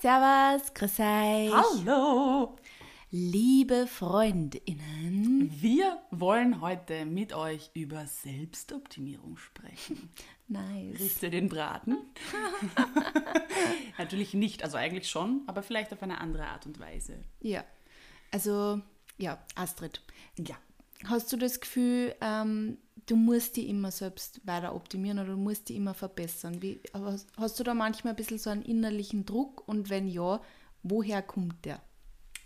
Servus, grüß euch. Hallo! Liebe Freundinnen. Wir wollen heute mit euch über Selbstoptimierung sprechen. Nice. Riecht ihr den Braten? Natürlich nicht, also eigentlich schon, aber vielleicht auf eine andere Art und Weise. Ja, also, ja, Astrid. Ja. Hast du das Gefühl, ähm, du musst die immer selbst weiter optimieren oder du musst die immer verbessern? Wie, hast, hast du da manchmal ein bisschen so einen innerlichen Druck und wenn ja, woher kommt der?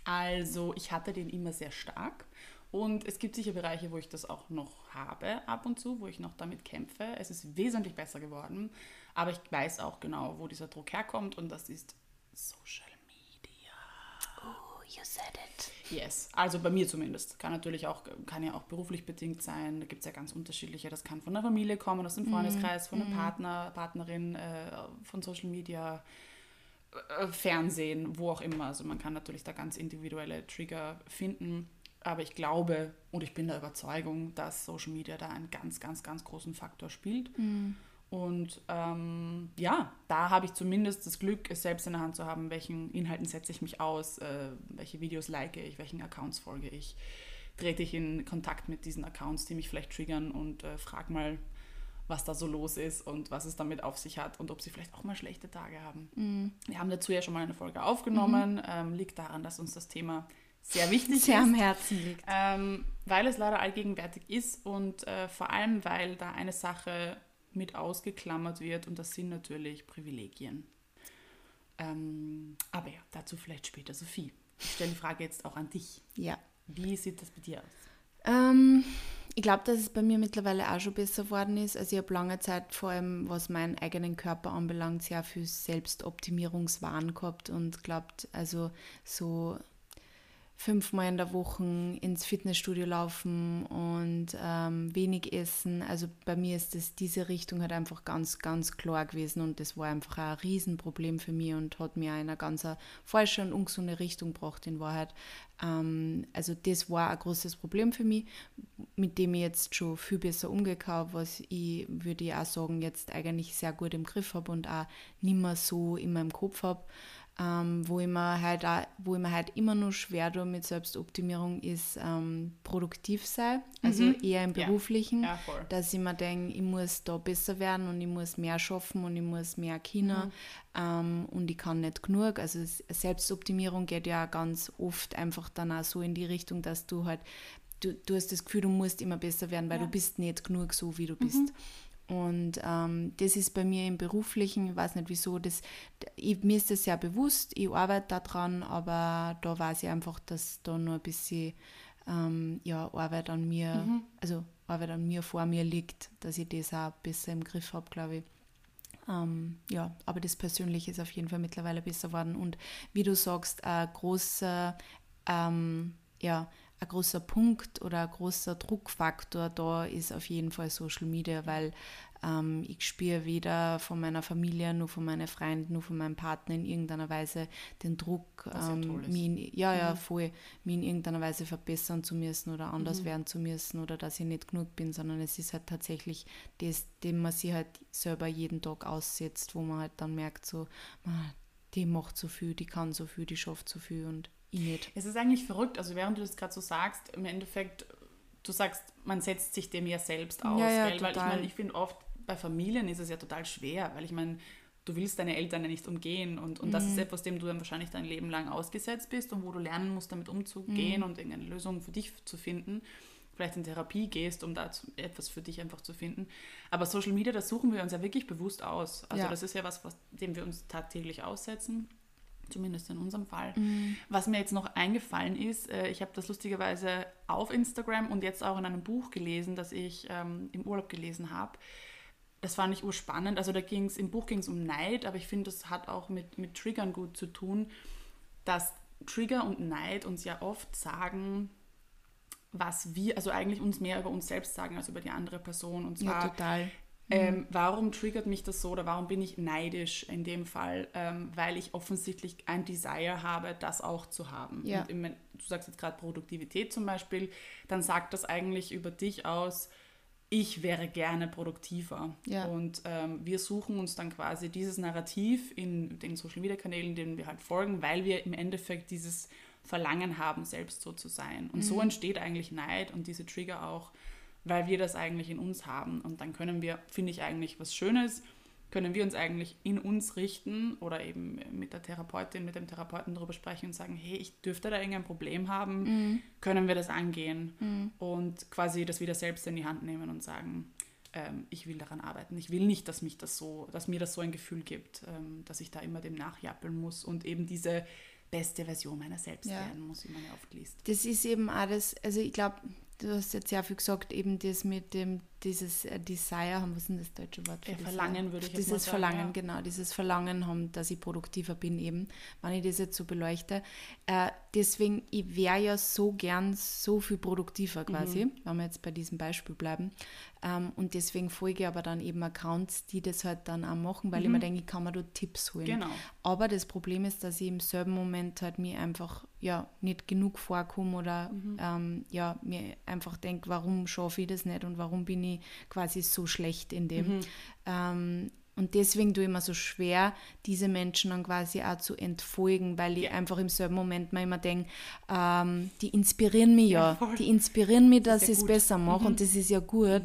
Also ich hatte den immer sehr stark und es gibt sicher Bereiche, wo ich das auch noch habe ab und zu, wo ich noch damit kämpfe. Es ist wesentlich besser geworden, aber ich weiß auch genau, wo dieser Druck herkommt und das ist Social you said it. Yes, also bei mir zumindest. Kann natürlich auch, kann ja auch beruflich bedingt sein. Da gibt es ja ganz unterschiedliche. Das kann von der Familie kommen, aus dem Freundeskreis, von einem Partner, Partnerin, äh, von Social Media, äh, Fernsehen, wo auch immer. Also man kann natürlich da ganz individuelle Trigger finden. Aber ich glaube und ich bin der Überzeugung, dass Social Media da einen ganz, ganz, ganz großen Faktor spielt. Und ähm, ja, da habe ich zumindest das Glück, es selbst in der Hand zu haben, welchen Inhalten setze ich mich aus, äh, welche Videos like ich, welchen Accounts folge ich. Trete ich in Kontakt mit diesen Accounts, die mich vielleicht triggern und äh, frage mal, was da so los ist und was es damit auf sich hat und ob sie vielleicht auch mal schlechte Tage haben. Wir haben dazu ja schon mal eine Folge aufgenommen. Ähm, liegt daran, dass uns das Thema sehr wichtig Sehr ist. am Herzen liegt. Ähm, weil es leider allgegenwärtig ist und äh, vor allem, weil da eine Sache mit ausgeklammert wird und das sind natürlich Privilegien. Ähm, aber ja, dazu vielleicht später Sophie. Ich stelle die Frage jetzt auch an dich. Ja. Wie sieht das bei dir aus? Ähm, ich glaube, dass es bei mir mittlerweile auch schon besser geworden ist. Also ich habe lange Zeit, vor allem was meinen eigenen Körper anbelangt, sehr viel Selbstoptimierungswahn gehabt und glaubt, also so fünfmal in der Woche ins Fitnessstudio laufen und ähm, wenig essen. Also bei mir ist das diese Richtung halt einfach ganz, ganz klar gewesen und das war einfach ein Riesenproblem für mich und hat mir in eine ganz falsche und ungesunde Richtung gebracht in Wahrheit. Ähm, also das war ein großes Problem für mich, mit dem ich jetzt schon viel besser habe, was ich, würde ich auch sagen, jetzt eigentlich sehr gut im Griff habe und auch nicht mehr so in meinem Kopf habe. Ähm, wo, ich mir halt auch, wo ich mir halt immer nur schwer tue mit Selbstoptimierung, ist ähm, produktiv sein, also eher im Ja. Beruflichen, Ja, voll. dass ich mir denke, ich muss da besser werden und ich muss mehr schaffen und ich muss mehr Kinder ähm, und ich kann nicht genug. Also Selbstoptimierung geht ja ganz oft einfach dann auch so in die Richtung, dass du halt, du, du hast das Gefühl, du musst immer besser werden, weil Ja. du bist nicht genug so, wie du bist. Und ähm, das ist bei mir im Beruflichen, ich weiß nicht wieso, das, ich, mir ist das sehr bewusst, ich arbeite daran, aber da weiß ich einfach, dass da noch ein bisschen ähm, ja, Arbeit an mir, also Arbeit an mir vor mir liegt, dass ich das auch besser im Griff habe, glaube ich. Ähm, ja, aber das Persönliche ist auf jeden Fall mittlerweile besser geworden. Und wie du sagst, ein großer, ähm, ja, ein großer Punkt oder ein großer Druckfaktor da ist auf jeden Fall Social Media, weil ähm, ich spüre weder von meiner Familie, nur von meinen Freunden, nur von meinem Partner in irgendeiner Weise den Druck, ja ähm, mich in, ja, ja, voll, mich in irgendeiner Weise verbessern zu müssen oder anders werden zu müssen oder dass ich nicht genug bin, sondern es ist halt tatsächlich das, dem man sich halt selber jeden Tag aussetzt, wo man halt dann merkt, so, "Ah, die macht so viel, die kann so viel, die schafft so viel und ich nicht. Es ist eigentlich verrückt, also während du das gerade so sagst, im Endeffekt, du sagst, man setzt sich dem ja selbst aus, Ja, ja, weil ich meine, ich finde oft bei Familien ist es ja total schwer, weil ich meine, du willst deine Eltern ja nicht umgehen und, und Mhm. das ist etwas, dem du dann wahrscheinlich dein Leben lang ausgesetzt bist und wo du lernen musst, damit umzugehen Mhm. und irgendeine Lösung für dich zu finden. Vielleicht in Therapie gehst, um da etwas für dich einfach zu finden. Aber Social Media, das suchen wir uns ja wirklich bewusst aus. Also Ja. das ist ja was, was, dem wir uns tagtäglich aussetzen. Zumindest in unserem Fall. Mhm. Was mir jetzt noch eingefallen ist, äh, ich habe das lustigerweise auf Instagram und jetzt auch in einem Buch gelesen, das ich ähm, im Urlaub gelesen habe. Das fand ich urspannend. Also da ging es, im Buch ging es um Neid, aber ich finde, das hat auch mit, mit Triggern gut zu tun, dass Trigger und Neid uns ja oft sagen, was wir, also eigentlich uns mehr über uns selbst sagen als über die andere Person. Und zwar, Ja, total. Ähm, warum triggert mich das so oder warum bin ich neidisch in dem Fall? Ähm, weil ich offensichtlich ein Desire habe, das auch zu haben. Ja. Und im, du sagst jetzt gerade Produktivität zum Beispiel, dann sagt das eigentlich über dich aus, ich wäre gerne produktiver. Ja. Und ähm, wir suchen uns dann quasi dieses Narrativ in den Social Media Kanälen, denen wir halt folgen, weil wir im Endeffekt dieses Verlangen haben, selbst so zu sein. Und so entsteht eigentlich Neid und diese Trigger auch, weil wir das eigentlich in uns haben. Und dann können wir, finde ich eigentlich was Schönes, können wir uns eigentlich in uns richten oder eben mit der Therapeutin, mit dem Therapeuten darüber sprechen und sagen, hey, ich dürfte da irgendein Problem haben, können wir das angehen und quasi das wieder selbst in die Hand nehmen und sagen, ähm, ich will daran arbeiten. Ich will nicht, dass mich das so, dass mir das so ein Gefühl gibt, ähm, dass ich da immer dem nachjappeln muss und eben diese beste Version meiner selbst Ja. werden muss, wie man ja oft liest. Das ist eben das, also ich glaube, du hast jetzt sehr viel gesagt, eben das mit dem, dieses äh, Desire haben, was ist denn das deutsche Wort für Ja, Desire? Verlangen würde ich Dieses mal sagen, Verlangen, ja. genau, dieses Verlangen haben, dass ich produktiver bin eben, wenn ich das jetzt so beleuchte. Äh, deswegen, ich wäre ja so gern so viel produktiver Mhm. quasi, wenn wir jetzt bei diesem Beispiel bleiben. Ähm, und deswegen folge ich aber dann eben Accounts, die das halt dann auch machen, weil ich mir denke, ich kann mir da Tipps holen. Mhm. Genau. Aber das Problem ist, dass ich im selben Moment halt mir einfach ja nicht genug vorkomme oder Mhm. ähm, ja, mir einfach denke, warum schaffe ich das nicht und warum bin ich quasi so schlecht in dem. Mhm. Ähm, und deswegen tue ich mir so schwer, diese Menschen dann quasi auch zu entfolgen, weil ich einfach im selben Moment mir immer denke, ähm, die inspirieren mich ja. Ja, die inspirieren mich, Das dass ich es besser mache Mhm. und das ist ja gut.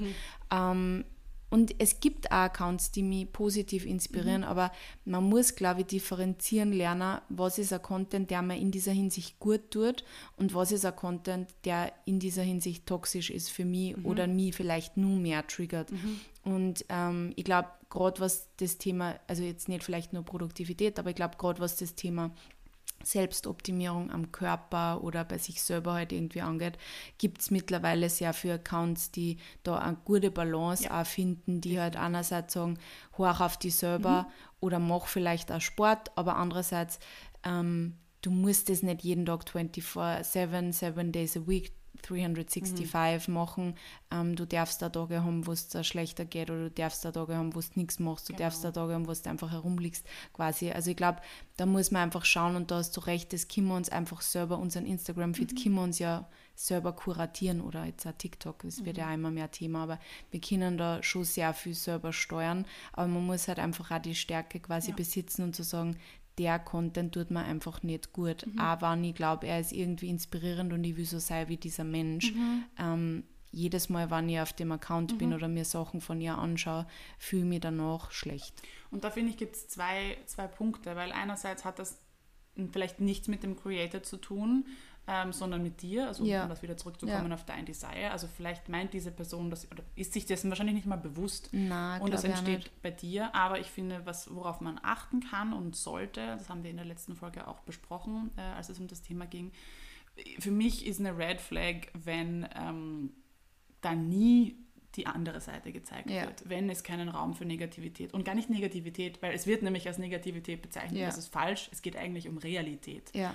Ähm, und es gibt auch Accounts, die mich positiv Mhm. inspirieren, aber man muss, glaube ich, differenzieren lernen, was ist ein Content, der mir in dieser Hinsicht gut tut und was ist ein Content, der in dieser Hinsicht toxisch ist für mich Mhm. oder mich vielleicht nur mehr triggert. Und ähm, ich glaube, gerade was das Thema, also jetzt nicht vielleicht nur Produktivität, aber ich glaube, gerade was das Thema Selbstoptimierung am Körper oder bei sich selber halt irgendwie angeht, gibt es mittlerweile sehr viele Accounts, die da eine gute Balance Ja. auch finden, die halt einerseits sagen, hoch auf dich selber oder mach vielleicht auch Sport, aber andererseits, ähm, du musst das nicht jeden Tag 24-7, 7 days a week 365 machen. Ähm, du darfst da Tage haben, wo es dir schlechter geht oder du darfst da Tage haben, wo du nichts machst. Du darfst da Tage haben, wo du einfach herumliegst quasi. Also ich glaube, da muss man einfach schauen und da hast du recht, das können wir uns einfach selber, unseren Instagram-Feed können wir uns ja selber kuratieren oder jetzt auch TikTok, das wird ja auch immer mehr Thema, aber wir können da schon sehr viel selber steuern, aber man muss halt einfach auch die Stärke quasi Ja. besitzen und zu sagen, der Content tut mir einfach nicht gut. Auch wenn ich glaube, er ist irgendwie inspirierend und ich will so sein wie dieser Mensch. Ähm, jedes Mal, wenn ich auf dem Account bin oder mir Sachen von ihr anschaue, fühle ich mich danach schlecht. Und da finde ich, gibt es zwei, zwei Punkte, weil einerseits hat das vielleicht nichts mit dem Creator zu tun, ähm, sondern mit dir, also Ja. um das wieder zurückzukommen Ja. auf dein Desire. Also vielleicht meint diese Person das, oder ist sich dessen wahrscheinlich nicht mal bewusst. Na, und das entsteht bei dir, aber ich finde, was, worauf man achten kann und sollte, das haben wir in der letzten Folge auch besprochen, äh, als es um das Thema ging. Für mich ist eine Red Flag, wenn ähm, da nie die andere Seite gezeigt Ja. wird, wenn es keinen Raum für Negativität und gar nicht Negativität, weil es wird nämlich als Negativität bezeichnet, Ja. das ist falsch, es geht eigentlich um Realität. Ja,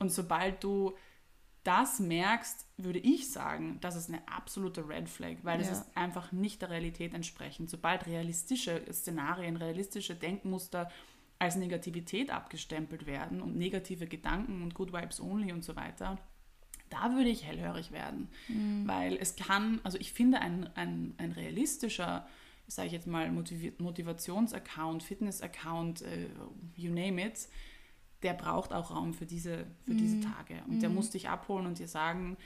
Und sobald du das merkst, würde ich sagen, das ist eine absolute Red Flag, weil es Ja. ist einfach nicht der Realität entsprechend. Sobald realistische Szenarien, realistische Denkmuster als Negativität abgestempelt werden und negative Gedanken und Good Vibes Only und so weiter, da würde ich hellhörig werden. Weil es kann, also ich finde, ein, ein, ein realistischer, sage ich jetzt mal, Motivi Motivationsaccount, Fitnessaccount, äh, you name it, der braucht auch Raum für diese, für diese Tage. Und der muss dich abholen und dir sagen,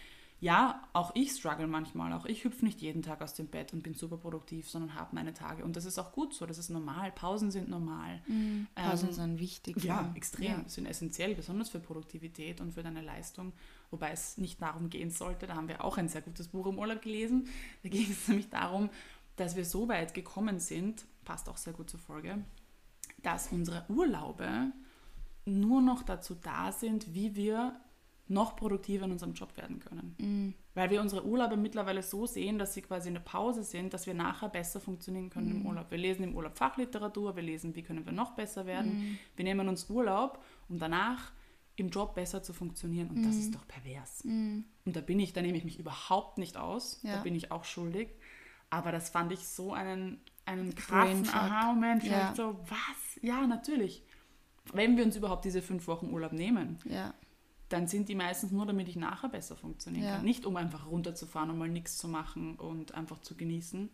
ja, auch ich struggle manchmal, auch ich hüpfe nicht jeden Tag aus dem Bett und bin super produktiv, sondern habe meine Tage. Und das ist auch gut so, das ist normal. Pausen sind normal. Pausen Ähm, sind wichtig. ja, extrem. Ja. Sind essentiell, besonders für Produktivität und für deine Leistung. Wobei es nicht darum gehen sollte, da haben wir auch ein sehr gutes Buch im Urlaub gelesen. Da ging es nämlich darum, dass wir so weit gekommen sind, passt auch sehr gut zur Folge, dass unsere Urlaube nur noch dazu da sind, wie wir noch produktiver in unserem Job werden können. Weil wir unsere Urlaube mittlerweile so sehen, dass sie quasi eine Pause sind, dass wir nachher besser funktionieren können im Urlaub. Wir lesen im Urlaub Fachliteratur, wir lesen, wie können wir noch besser werden. Wir nehmen uns Urlaub, um danach im Job besser zu funktionieren. Und das ist doch pervers. Und da bin ich, da nehme ich mich überhaupt nicht aus. Da Ja. bin ich auch schuldig. Aber das fand ich so einen, einen krassen. Aha-Moment. Ja. So, was? Ja, natürlich. Wenn wir uns überhaupt diese fünf Wochen Urlaub nehmen, Ja, dann sind die meistens nur, damit ich nachher besser funktionieren Ja. kann. Nicht um einfach runterzufahren und mal nichts zu machen und einfach zu genießen.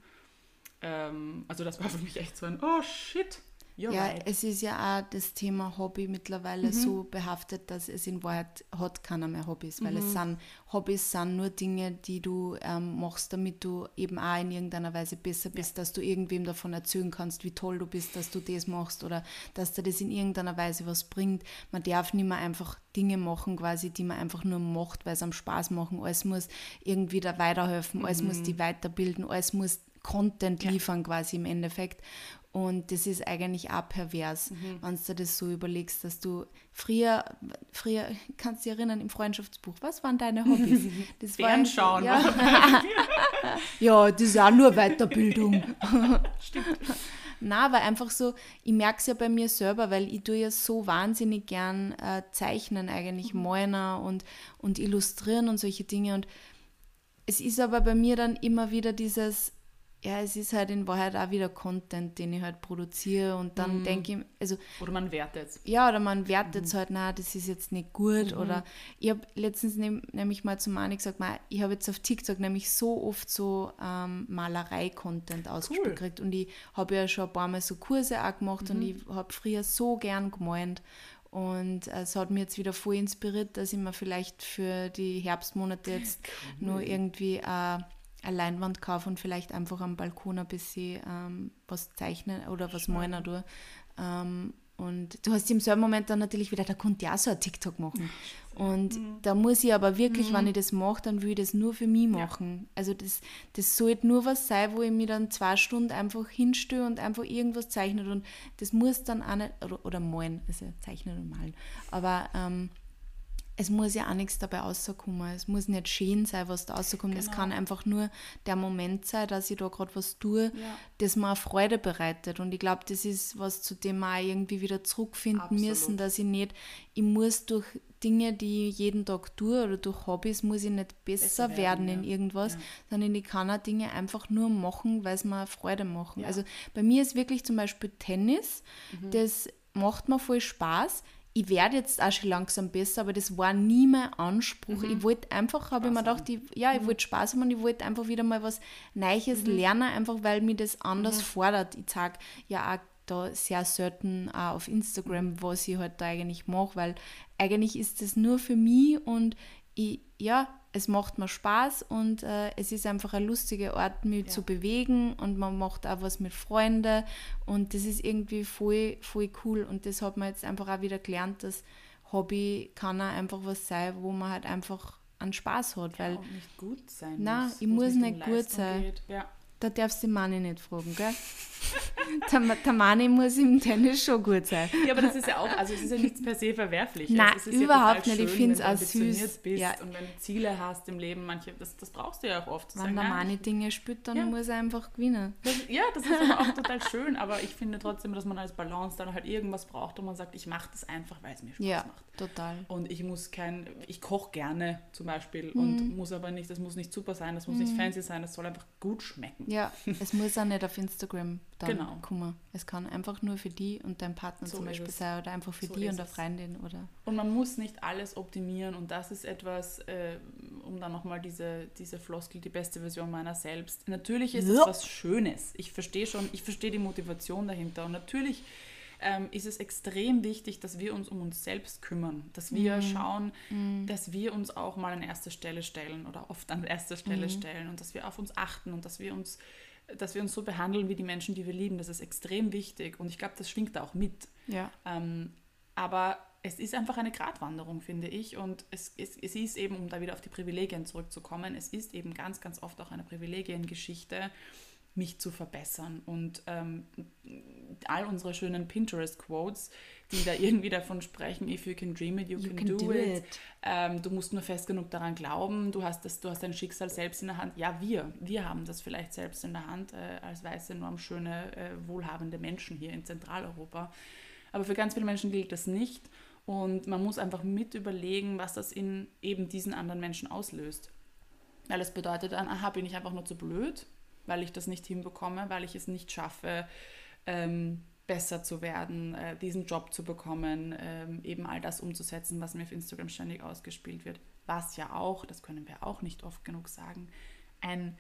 Ähm, also das war für mich echt so ein, oh shit, you're Ja, right. es ist ja auch das Thema Hobby mittlerweile Mhm. so behaftet, dass es in Wahrheit hat keiner mehr Hobbys, weil Mhm. es sind Hobbys sind nur Dinge, die du ähm, machst, damit du eben auch in irgendeiner Weise besser bist, dass du irgendwem davon erzählen kannst, wie toll du bist, dass du das machst oder dass dir das in irgendeiner Weise was bringt. Man darf nicht mehr einfach Dinge machen, quasi, die man einfach nur macht, weil es am Spaß machen. Alles muss irgendwie da weiterhelfen, alles muss die weiterbilden, alles muss Content Ja. liefern quasi im Endeffekt. Und das ist eigentlich auch pervers, Mhm. wenn du das so überlegst, dass du früher, früher, kannst du dich erinnern, im Freundschaftsbuch, was waren deine Hobbys? Das Fernschauen. Ja. ja, das ist auch nur Weiterbildung. Stimmt. Na, aber einfach so, ich merke es ja bei mir selber, weil ich tue ja so wahnsinnig gern äh, zeichnen, eigentlich Mhm. malen und, und illustrieren und solche Dinge. Und es ist aber bei mir dann immer wieder dieses, ja, es ist halt in Wahrheit auch wieder Content, den ich halt produziere und Mhm. dann denke ich, also Oder man wertet. ja, oder man wertet es halt, na, das ist jetzt nicht gut. Oder ich habe letztens nehm, nämlich mal zu Mani gesagt, ma, ich habe jetzt auf TikTok nämlich so oft so ähm, Malerei-Content ausgespielt Cool. gekriegt. Und ich habe ja schon ein paar Mal so Kurse auch gemacht und ich habe früher so gern gemalt. Und äh, es hat mich jetzt wieder voll inspiriert, dass ich mir vielleicht für die Herbstmonate jetzt nur irgendwie äh, eine Leinwand kaufe und vielleicht einfach am Balkon ein bisschen ähm, was zeichnen oder was malen tue. Ähm, und du hast im selben Moment dann natürlich wieder, da konnte ich auch so ein TikTok machen. Und da muss ich aber wirklich, wenn ich das mache, dann will ich das nur für mich machen. Also das, das sollte nur was sein, wo ich mich dann zwei Stunden einfach hinstelle und einfach irgendwas zeichne. Und das muss dann auch nicht, oder, oder malen, also zeichnen und malen. Aber ähm, es muss ja auch nichts dabei rauskommen. Es muss nicht schön sein, was da rauskommt. Es Genau. kann einfach nur der Moment sein, dass ich da gerade was tue, Ja. das mir Freude bereitet. Und ich glaube, das ist was, zu dem wir auch irgendwie wieder zurückfinden Absolut. müssen, dass ich nicht, ich muss durch Dinge, die ich jeden Tag tue oder durch Hobbys, muss ich nicht besser, Besser werden, werden, in ja. irgendwas, Ja. sondern ich kann auch Dinge einfach nur machen, weil es mir Freude machen. Also bei mir ist wirklich zum Beispiel Tennis, Mhm. das macht mir voll Spaß. Ich werde jetzt auch schon langsam besser, aber das war nie mein Anspruch. Ich wollte einfach, habe ich mir Mhm. Gedacht, ich, ja, ich wollte Spaß haben und ich wollte einfach wieder mal was Neues Mhm. lernen, einfach weil mich das anders fordert. Ich zeige ja auch da sehr selten auch auf Instagram, was ich halt da eigentlich mache, weil eigentlich ist das nur für mich und ich, ja, es macht mir Spaß und äh, es ist einfach ein lustiger Ort, mich Ja. zu bewegen und man macht auch was mit Freunden und das ist irgendwie voll, voll cool und das hat man jetzt einfach auch wieder gelernt, dass Hobby kann auch einfach was sein, wo man halt einfach einen Spaß hat, weil ja, und nicht gut sein Nein, muss, ich muss es nicht gut Leistung sein. geht. Ja. Da darfst du die Mani nicht fragen, gell? der, der Mani muss im Tennis schon gut sein. ja, aber das ist ja auch, also es ist ja nichts per se verwerflich. Nein, es ist überhaupt ja nicht. Ich schön, find's wenn du auch süß. ambitioniert Bist Ja. Und wenn du Ziele hast im Leben, manche, das, das brauchst du ja auch oft. Wenn sagen, der Mani Dinge spielt, dann Ja. muss er einfach gewinnen. Das, ja, das ist aber auch total schön, aber ich finde trotzdem, dass man als Balance dann halt irgendwas braucht, wo man sagt, ich mache das einfach, weil es mir Spaß Ja, macht. total. Und ich muss kein, ich koche gerne zum Beispiel Mhm. und muss aber nicht, das muss nicht super sein, das muss nicht fancy sein, das soll einfach gut schmecken. Ja, es muss auch nicht auf Instagram dann Genau. kommen. Es kann einfach nur für die und deinen Partner So zum Beispiel es. sein oder einfach für So die und eine es. Freundin oder. Und man muss nicht alles optimieren und das ist etwas, äh, um dann nochmal diese, diese Floskel, die beste Version meiner selbst. Natürlich ist es Ja. was Schönes. Ich verstehe schon, ich verstehe die Motivation dahinter und natürlich ähm, ist es extrem wichtig, dass wir uns um uns selbst kümmern, dass wir schauen, dass wir uns auch mal an erste Stelle stellen oder oft an erste Stelle stellen und dass wir auf uns achten und dass wir uns dass wir uns so behandeln wie die Menschen, die wir lieben, das ist extrem wichtig und ich glaube, das schwingt da auch mit. Ja. Ähm, aber es ist einfach eine Gratwanderung, finde ich. Und es, es, es ist eben, um da wieder auf die Privilegien zurückzukommen, es ist eben ganz, ganz oft auch eine Privilegiengeschichte, mich zu verbessern. Und ähm, all unsere schönen Pinterest-Quotes, die da irgendwie davon sprechen, if you can dream it, you, can, do, it. Ähm, du musst nur fest genug daran glauben, du hast, das, du hast dein Schicksal selbst in der Hand. Ja, wir, wir haben das vielleicht selbst in der Hand, äh, als weiße, normschöne, äh, wohlhabende Menschen hier in Zentraleuropa. Aber für ganz viele Menschen gilt das nicht. Und man muss einfach mit überlegen, was das in eben diesen anderen Menschen auslöst. Weil es bedeutet dann, aha, bin ich einfach nur zu blöd, weil ich das nicht hinbekomme, weil ich es nicht schaffe, ähm, besser zu werden, äh, diesen Job zu bekommen, ähm, eben all das umzusetzen, was mir auf Instagram ständig ausgespielt wird. Was ja auch, das können wir auch nicht oft genug sagen, ein,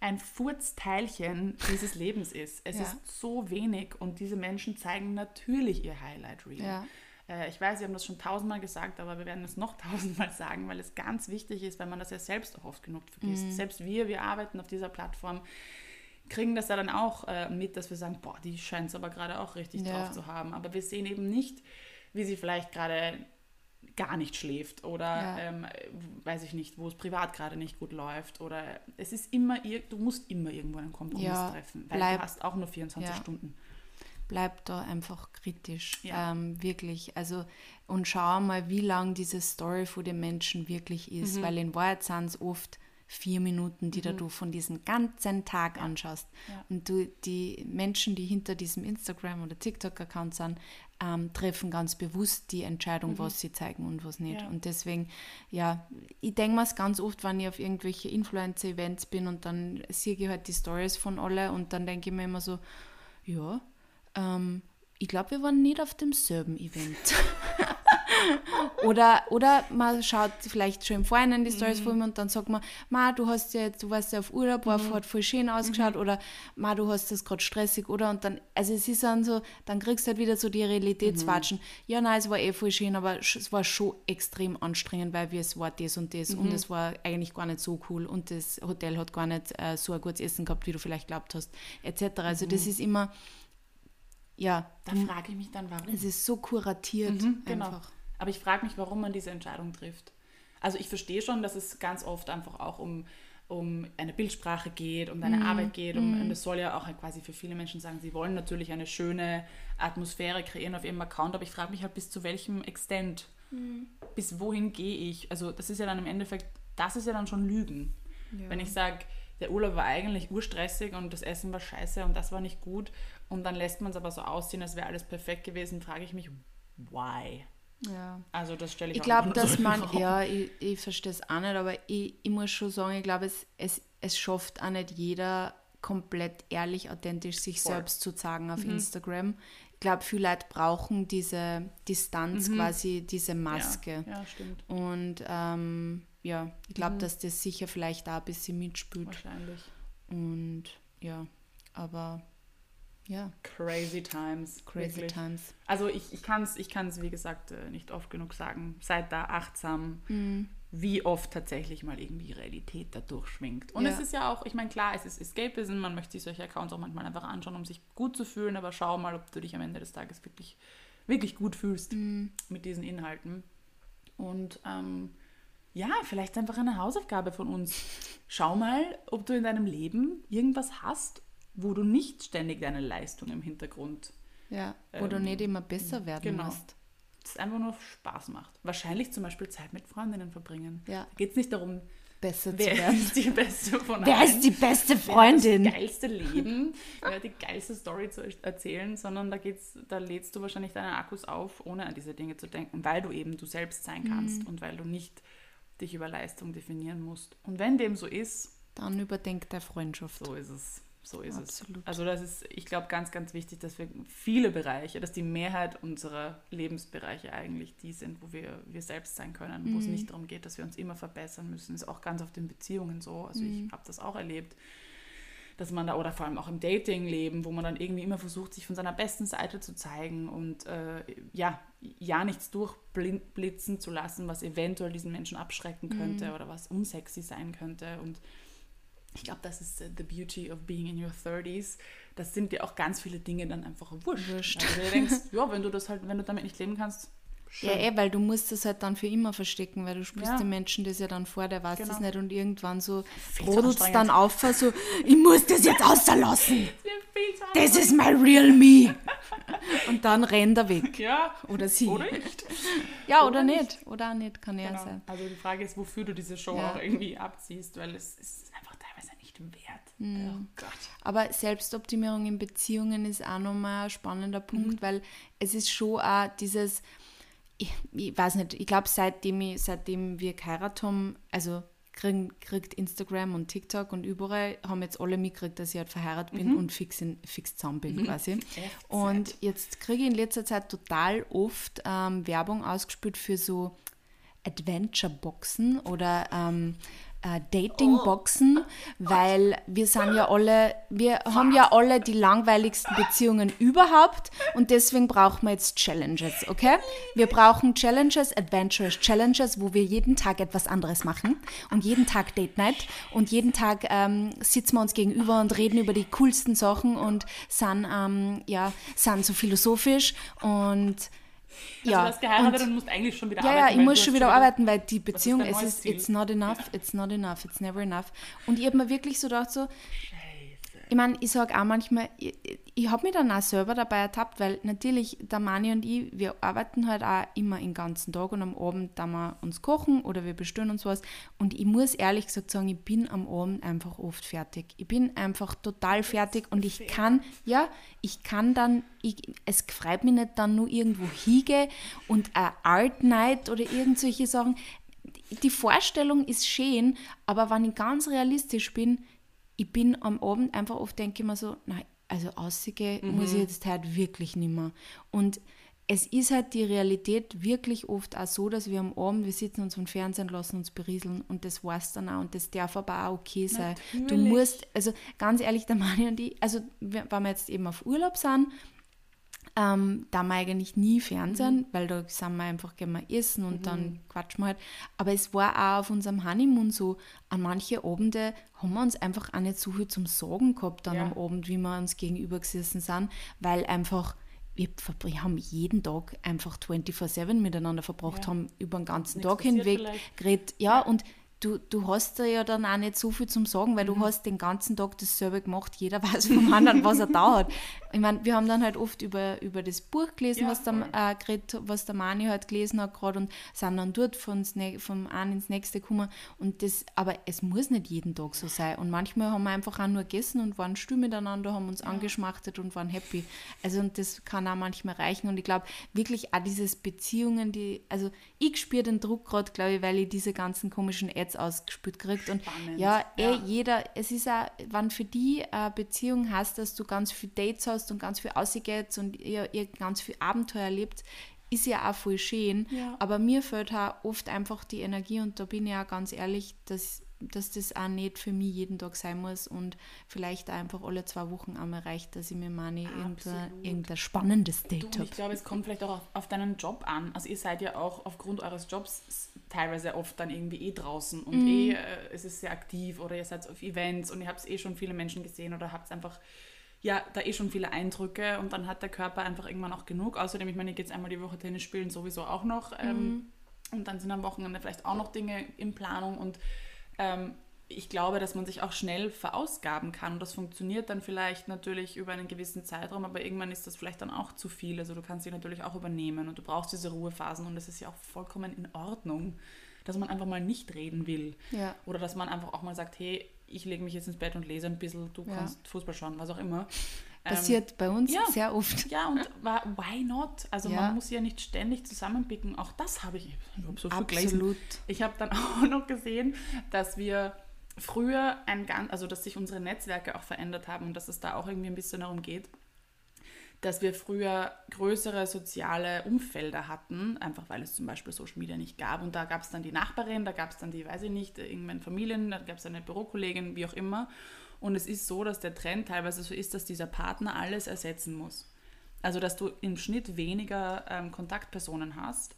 ein Furzteilchen dieses Lebens ist. Es ja. ist so wenig und diese Menschen zeigen natürlich ihr Highlight Reel. Ja. Äh, ich weiß, wir haben das schon tausendmal gesagt, aber wir werden es noch tausendmal sagen, weil es ganz wichtig ist, weil man das ja selbst auch oft genug vergisst. Mhm. Selbst wir, wir arbeiten auf dieser Plattform kriegen das ja dann auch äh, mit, dass wir sagen, boah, die scheint es aber gerade auch richtig ja. drauf zu haben. Aber wir sehen eben nicht, wie sie vielleicht gerade gar nicht schläft oder ja. ähm, weiß ich nicht, wo es privat gerade nicht gut läuft oder es ist immer, du musst immer irgendwo einen Kompromiss ja, treffen, weil bleib, du hast auch nur 24 Stunden. Bleib da einfach kritisch, ähm, wirklich. Also und schau mal, wie lang diese Story für den Menschen wirklich ist, mhm. weil in Wahrheit sind es oft vier Minuten, die mhm. du von diesem ganzen Tag ja. anschaust. Ja. Und du, die Menschen, die hinter diesem Instagram- oder TikTok-Account sind, ähm, treffen ganz bewusst die Entscheidung, mhm. was sie zeigen und was nicht. Ja. Und deswegen, ja, ich denke mir es ganz oft, wenn ich auf irgendwelche Influencer-Events bin und dann sehe ich halt die Stories von alle und dann denke ich mir immer so, ja, ähm, ich glaube, wir waren nicht auf demselben Event. oder, oder man schaut vielleicht schon im Vorhinein die Stories mhm. von mir und dann sagt man, Ma, du hast ja du warst ja auf Urlaub, war mhm. hat voll schön ausgeschaut mhm. oder Ma, du hast das gerade stressig oder und dann, also es ist dann so, dann kriegst du halt wieder so die Realitätswatschen. Mhm. Ja, nein, es war eh voll schön, aber es war schon extrem anstrengend, weil wir es war das und das und mhm. es war eigentlich gar nicht so cool und das Hotel hat gar nicht äh, so ein gutes Essen gehabt, wie du vielleicht glaubt hast, etc. Also das mhm. ist immer ja. Da frage ich mich dann, warum. Es ist so kuratiert mhm, genau. einfach. Aber ich frage mich, warum man diese Entscheidung trifft. Also ich verstehe schon, dass es ganz oft einfach auch um, um eine Bildsprache geht, um deine mm. Arbeit geht. Um, mm. Und das soll ja auch quasi für viele Menschen sagen, sie wollen natürlich eine schöne Atmosphäre kreieren auf ihrem Account, aber ich frage mich halt, bis zu welchem Extent, mm. bis wohin gehe ich? Also das ist ja dann im Endeffekt, das ist ja dann schon Lügen. Ja. Wenn ich sage, der Urlaub war eigentlich urstressig und das Essen war scheiße und das war nicht gut und dann lässt man es aber so aussehen, als wäre alles perfekt gewesen, frage ich mich, why? Ja. Also das stelle ich Ich glaube, dass man, ja, ich, ich verstehe es auch nicht, aber ich, ich muss schon sagen, ich glaube, es, es, es schafft auch nicht jeder komplett ehrlich, authentisch sich Voll. selbst zu zeigen auf mhm. Instagram. Ich glaube, viele Leute brauchen diese Distanz, mhm. quasi diese Maske. Ja, ja stimmt. Und ähm, ja, ich glaube, mhm. dass das sicher vielleicht auch ein bisschen mitspielt. Wahrscheinlich. Und ja, aber ja. Crazy Times. Crazy wirklich. Times. Also ich, ich kann es, ich kann's, wie gesagt, äh, nicht oft genug sagen. Seid da achtsam, mhm. wie oft tatsächlich mal irgendwie Realität da durchschwingt. Und ja. es ist ja auch, ich meine, klar, es ist Escapism, man möchte sich solche Accounts auch manchmal einfach anschauen, um sich gut zu fühlen, aber schau mal, ob du dich am Ende des Tages wirklich, wirklich gut fühlst mhm. mit diesen Inhalten. Und ähm, ja, vielleicht einfach eine Hausaufgabe von uns. Schau mal, ob du in deinem Leben irgendwas hast, wo du nicht ständig deine Leistung im Hintergrund. Ja, wo ähm, du nicht immer besser werden genau. musst. Das einfach nur Spaß macht. Wahrscheinlich zum Beispiel Zeit mit Freundinnen verbringen. Ja. Da geht es nicht darum, besser wer zu werden. ist die beste von Wer ist die beste Freundin? Wer das geilste Leben, wer die geilste Story zu erzählen, sondern da geht's, da lädst du wahrscheinlich deine Akkus auf, ohne an diese Dinge zu denken, weil du eben du selbst sein kannst mhm. und weil du nicht dich über Leistung definieren musst. Und wenn dem so ist, dann überdenkt der Freundschaft. So ist es. So ist Absolut. es. Also das ist, ich glaube, ganz, ganz wichtig, dass wir viele Bereiche, dass die Mehrheit unserer Lebensbereiche eigentlich die sind, wo wir wir selbst sein können, mhm. wo es mhm. nicht darum geht, dass wir uns immer verbessern müssen. Ist auch ganz oft in Beziehungen so. Also mhm. ich habe das auch erlebt, dass man da, oder vor allem auch im Dating-Leben, wo man dann irgendwie immer versucht, sich von seiner besten Seite zu zeigen und äh, ja, ja nichts durchblitzen zu lassen, was eventuell diesen Menschen abschrecken könnte mhm. oder was unsexy sein könnte und ich glaube, das ist uh, the beauty of being in your 30s. Das sind dir auch ganz viele Dinge dann einfach wurscht. wurscht. Also du denkst, ja, wenn du das halt, wenn du damit nicht leben kannst, Schön. Ja, eh, weil du musst das halt dann für immer verstecken, weil du spielst ja. den Menschen das ja dann vor, der weiß genau. das nicht und irgendwann so brodelt es dann auf, so, ich muss das jetzt außerlassen. Das ist my real me. und dann rennt er weg. Ja. Oder sie. Oder nicht. Ja, oder, oder nicht. nicht. Oder auch nicht, kann genau. ja sein. Also die Frage ist, wofür du diese Show ja. auch irgendwie abziehst, weil es ist einfach teilweise nicht wert. Mhm. Oh Aber Selbstoptimierung in Beziehungen ist auch nochmal ein spannender Punkt, mhm. weil es ist schon auch dieses ich, ich weiß nicht, ich glaube, seitdem, seitdem wir geheiratet haben, also kriegen, kriegt Instagram und TikTok und überall haben jetzt alle mitgekriegt, dass ich halt verheiratet bin Mhm. und fix, in, fix zusammen bin quasi. Und jetzt kriege ich in letzter Zeit total oft ähm, Werbung ausgespielt für so Adventure-Boxen oder ähm, äh, Dating-Boxen, weil wir sind ja alle, wir haben ja alle die langweiligsten Beziehungen überhaupt und deswegen brauchen wir jetzt Challenges, okay? Wir brauchen Challenges, Adventurous Challenges, wo wir jeden Tag etwas anderes machen und jeden Tag Date Night und jeden Tag ähm, sitzen wir uns gegenüber und reden über die coolsten Sachen und sind, ähm, ja, sind so philosophisch und Also ja, du hast geheiratet und- und, musst eigentlich schon wieder ja, arbeiten. ja, ich muss schon wieder arbeiten, weil die Beziehung, dein es ist, it's not enough, it's not enough, it's never enough. Und ich habe mir wirklich so gedacht, so, ich meine, ich sage auch manchmal, ich, ich habe mich dann auch selber dabei ertappt, weil natürlich der Mani und ich, wir arbeiten halt auch immer den ganzen Tag und am Abend da wir uns kochen oder wir bestellen uns was. Und ich muss ehrlich gesagt sagen, ich bin am Abend einfach oft fertig. Ich bin einfach total fertig und ich kann, ja, ich kann dann, ich, es freut mich nicht dann nur irgendwo hingehen und eine Art Night oder irgend solche Sachen. Die Vorstellung ist schön, aber wenn ich ganz realistisch bin, ich bin am Abend einfach oft denke ich mir so, nein, also aussehen muss ich jetzt halt wirklich nicht mehr. Und es ist halt die Realität wirklich oft auch so, dass wir am Abend, wir sitzen uns vom Fernsehen, lassen uns berieseln und das war's dann auch und das darf aber auch okay sein. Du Natürlich. musst, also ganz ehrlich, der Mani und ich, also wenn wir jetzt eben auf Urlaub sind, ähm, da haben wir eigentlich nie Fernsehen, weil da sind wir einfach, gehen wir essen und dann quatschen wir halt. Aber es war auch auf unserem Honeymoon so, an manche Abende haben wir uns einfach auch nicht so viel zum Sagen gehabt dann Ja. am Abend, wie wir uns gegenüber gesessen sind, weil einfach wir haben jeden Tag einfach 24-7 miteinander verbracht, Ja. haben über den ganzen Nichts Tag hinweg vielleicht. geredet. Ja, und du, du hast da ja dann auch nicht so viel zum Sagen, weil Mhm. du hast den ganzen Tag dasselbe gemacht. Jeder weiß vom anderen, was er da hat. Ich meine, wir haben dann halt oft über, über das Buch gelesen, Ja, was, der, äh, geredet, was der Mani halt gelesen hat gerade und sind dann dort von vom einen ins nächste gekommen. Und das, aber es muss nicht jeden Tag so sein. Und manchmal haben wir einfach auch nur gegessen und waren still miteinander, haben uns angeschmachtet und waren happy. Also und das kann auch manchmal reichen. Und ich glaube wirklich auch dieses Beziehungen, die, also ich spüre den Druck gerade, glaube ich, weil ich diese ganzen komischen Ads ausgespielt kriegt. Und ja, eh, ja. jeder, es ist auch, wenn für die eine Beziehung hast, dass du ganz viel Dates hast und ganz viel ausgeht und ihr, ihr ganz viel Abenteuer erlebt, ist ja auch voll schön. Ja. Aber mir fehlt auch oft einfach die Energie und da bin ich auch ganz ehrlich, dass, dass das auch nicht für mich jeden Tag sein muss und vielleicht auch einfach alle zwei Wochen einmal reicht, dass ich mir meine irgendein, irgendein spannendes Date habe. ich glaube, es kommt vielleicht auch auf, auf deinen Job an. Also ihr seid ja auch aufgrund eures Jobs teilweise oft dann irgendwie eh draußen und eh äh, es ist sehr aktiv oder ihr seid auf Events und ihr habt eh schon viele Menschen gesehen oder habt einfach ja, da eh schon viele Eindrücke und dann hat der Körper einfach irgendwann auch genug. Außerdem, ich meine, ihr geht einmal die Woche Tennis spielen sowieso auch noch ähm, und dann sind am Wochenende vielleicht auch noch Dinge in Planung und ähm, ich glaube, dass man sich auch schnell verausgaben kann. Und das funktioniert dann vielleicht natürlich über einen gewissen Zeitraum, aber irgendwann ist das vielleicht dann auch zu viel. Also du kannst dich natürlich auch übernehmen und du brauchst diese Ruhephasen und es ist ja auch vollkommen in Ordnung, dass man einfach mal nicht reden will. Ja. Oder dass man einfach auch mal sagt, hey, ich lege mich jetzt ins Bett und lese ein bisschen, du Ja. kannst Fußball schauen, was auch immer. Ähm, Passiert bei uns ja. sehr oft. ja, und why not? Also Ja. man muss ja nicht ständig zusammenpicken. Auch das habe ich, ich so viel gelesen. Absolut. Ich habe dann auch noch gesehen, dass wir früher ein ganz, also dass sich unsere Netzwerke auch verändert haben und dass es da auch irgendwie ein bisschen darum geht, dass wir früher größere soziale Umfelder hatten, einfach weil es zum Beispiel Social Media nicht gab. Und da gab es dann die Nachbarin, da gab es dann die, weiß ich nicht, irgendwann Familien, da gab es eine Bürokollegin, wie auch immer. Und es ist so, dass der Trend teilweise so ist, dass dieser Partner alles ersetzen muss. Also dass du im Schnitt weniger ähm, Kontaktpersonen hast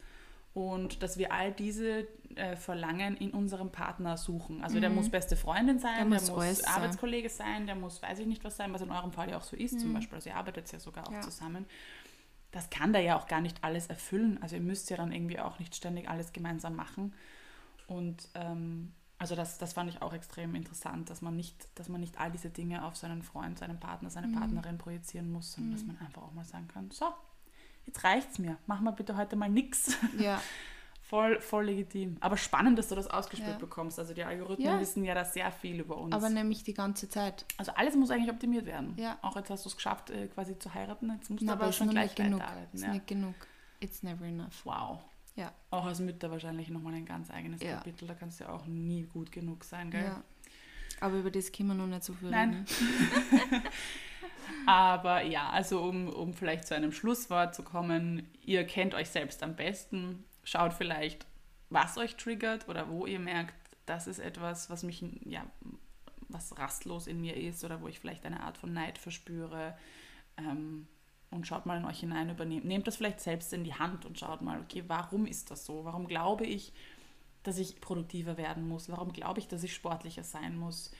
und dass wir all diese äh, Verlangen in unserem Partner suchen. Also der muss beste Freundin sein, Der der muss. Arbeitskollege sein, der muss weiß ich nicht was sein, was in eurem Fall ja auch so ist zum Beispiel. Also ihr arbeitet ja sogar auch Ja. zusammen. Das kann der ja auch gar nicht alles erfüllen. Also ihr müsst ja dann irgendwie auch nicht ständig alles gemeinsam machen. Und ähm, also das, das fand ich auch extrem interessant, dass man nicht, dass man nicht all diese Dinge auf seinen Freund, seinen Partner, seine Partnerin projizieren muss, sondern dass man einfach auch mal sagen kann, so, jetzt reicht's mir, mach mal bitte heute mal nix. Ja. Voll, voll legitim. Aber spannend, dass du das ausgespielt Ja. bekommst. Also die Algorithmen Ja. wissen ja da sehr viel über uns. Aber nämlich die ganze Zeit. also alles muss eigentlich optimiert werden. Ja. Auch jetzt hast du es geschafft, äh, quasi zu heiraten. Jetzt musst du Na, aber aber schon gleich nicht genug. weiterarbeiten. Ist Ja. nicht genug. It's never enough. Wow. Ja. Auch als Mütter wahrscheinlich nochmal ein ganz eigenes Ja. Kapitel. Da kannst du ja auch nie gut genug sein, gell? ja. Aber über das können wir noch nicht so viel Nein. reden. Aber ja, also um, um vielleicht zu einem Schlusswort zu kommen, ihr kennt euch selbst am besten. Schaut vielleicht, was euch triggert oder wo ihr merkt, das ist etwas, was mich, ja, was rastlos in mir ist oder wo ich vielleicht eine Art von Neid verspüre. Ähm, und schaut mal in euch hinein, übernehmt, nehmt das vielleicht selbst in die Hand und schaut mal, okay, warum ist das so? Warum glaube ich, dass ich produktiver werden muss? Warum glaube ich, dass ich sportlicher sein muss?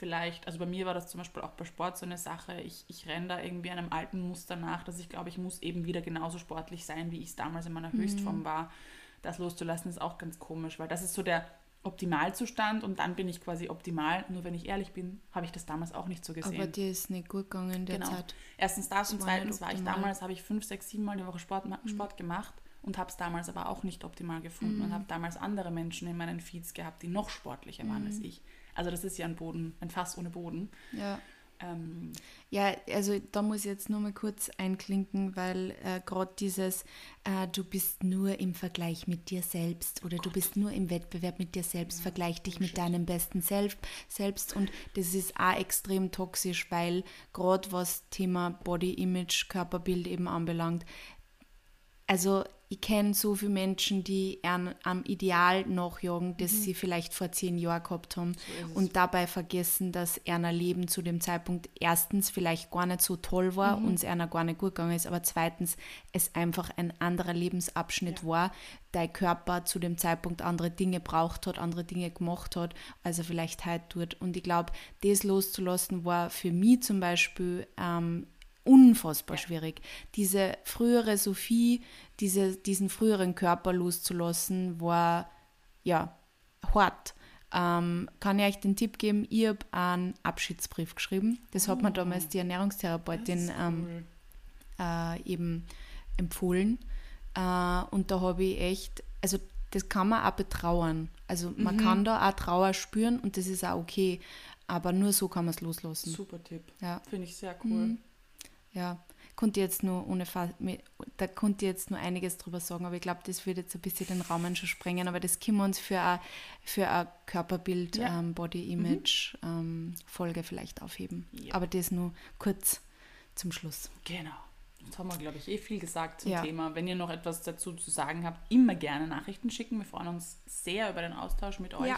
Vielleicht, also bei mir war das zum Beispiel auch bei Sport so eine Sache, ich, ich renne da irgendwie einem alten Muster nach, dass ich glaube, ich muss eben wieder genauso sportlich sein, wie ich es damals in meiner Höchstform war. Das loszulassen ist auch ganz komisch, weil das ist so der Optimalzustand und dann bin ich quasi optimal. Nur wenn ich ehrlich bin, habe ich das damals auch nicht so gesehen. Aber dir ist nicht gut gegangen in der Genau. Zeit. Erstens das und zweitens war ich. Mhm. damals, habe ich fünf, sechs, sieben Mal die Woche Sport, Sport gemacht und habe es damals aber auch nicht optimal gefunden Mhm. und habe damals andere Menschen in meinen Feeds gehabt, die noch sportlicher waren Mhm. als ich. Also das ist ja ein Boden, ein Fass ohne Boden. Ja. Ähm, Ja, also da muss ich jetzt nur mal kurz einklinken, weil äh, gerade dieses, äh, du bist nur im Vergleich mit dir selbst oder du bist nur im Wettbewerb mit dir selbst, vergleich dich mit deinem besten Selb selbst und das ist auch extrem toxisch, weil gerade was Thema Body Image, Körperbild eben anbelangt, also ich kenne so viele Menschen, die an, am Ideal nachjagen, das sie vielleicht vor zehn Jahren gehabt haben es. und dabei vergessen, dass einer Leben zu dem Zeitpunkt erstens vielleicht gar nicht so toll war und es einer gar nicht gut gegangen ist, aber zweitens es einfach ein anderer Lebensabschnitt war, dein Körper zu dem Zeitpunkt andere Dinge braucht hat, andere Dinge gemacht hat, als er vielleicht heute tut. Und ich glaube, das loszulassen war für mich zum Beispiel ähm, unfassbar schwierig. Diese frühere Sophie, diese, diesen früheren Körper loszulassen, war ja hart. Ähm, kann ich euch den Tipp geben, ich habe einen Abschiedsbrief geschrieben. Das hat mir damals die Ernährungstherapeutin ähm, cool. äh, eben empfohlen. Äh, und da habe ich echt, also das kann man auch betrauern. Also man kann da auch Trauer spüren und das ist auch okay. Aber nur so kann man es loslassen. Super Tipp. Ja. Finde ich sehr cool. Ja, konnte jetzt nur ohne Fa mit- da konnte jetzt nur einiges drüber sagen, aber ich glaube, das würde jetzt ein bisschen den Rahmen schon sprengen, aber das können wir uns für ein, für ein Körperbild, Ja. ähm, Body Image ähm, Folge vielleicht aufheben. Ja. Aber das nur kurz zum Schluss. Genau. Jetzt haben wir, glaube ich, eh viel gesagt zum Ja. Thema. Wenn ihr noch etwas dazu zu sagen habt, immer gerne Nachrichten schicken. Wir freuen uns sehr über den Austausch mit euch.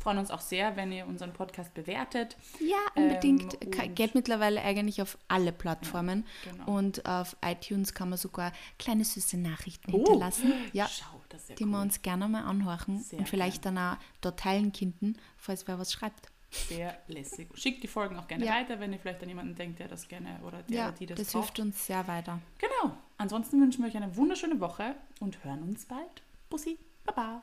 Ja. Freuen uns auch sehr, wenn ihr unseren Podcast bewertet. Ja, unbedingt. Ähm, Geht mittlerweile eigentlich auf alle Plattformen. genau. Und auf iTunes kann man sogar kleine süße Nachrichten Oh, hinterlassen. Ja, Schau, das ist ja die cool. wir uns gerne mal anhorchen Sehr und vielleicht dann auch dort teilen könnten, falls wer was schreibt. Sehr lässig. Schickt die Folgen auch gerne Ja. weiter, wenn ihr vielleicht an jemanden denkt, der das gerne oder der Ja, oder die das, das, braucht. hilft uns sehr weiter. Genau. Ansonsten wünschen wir euch eine wunderschöne Woche und hören uns bald. Bussi. Baba.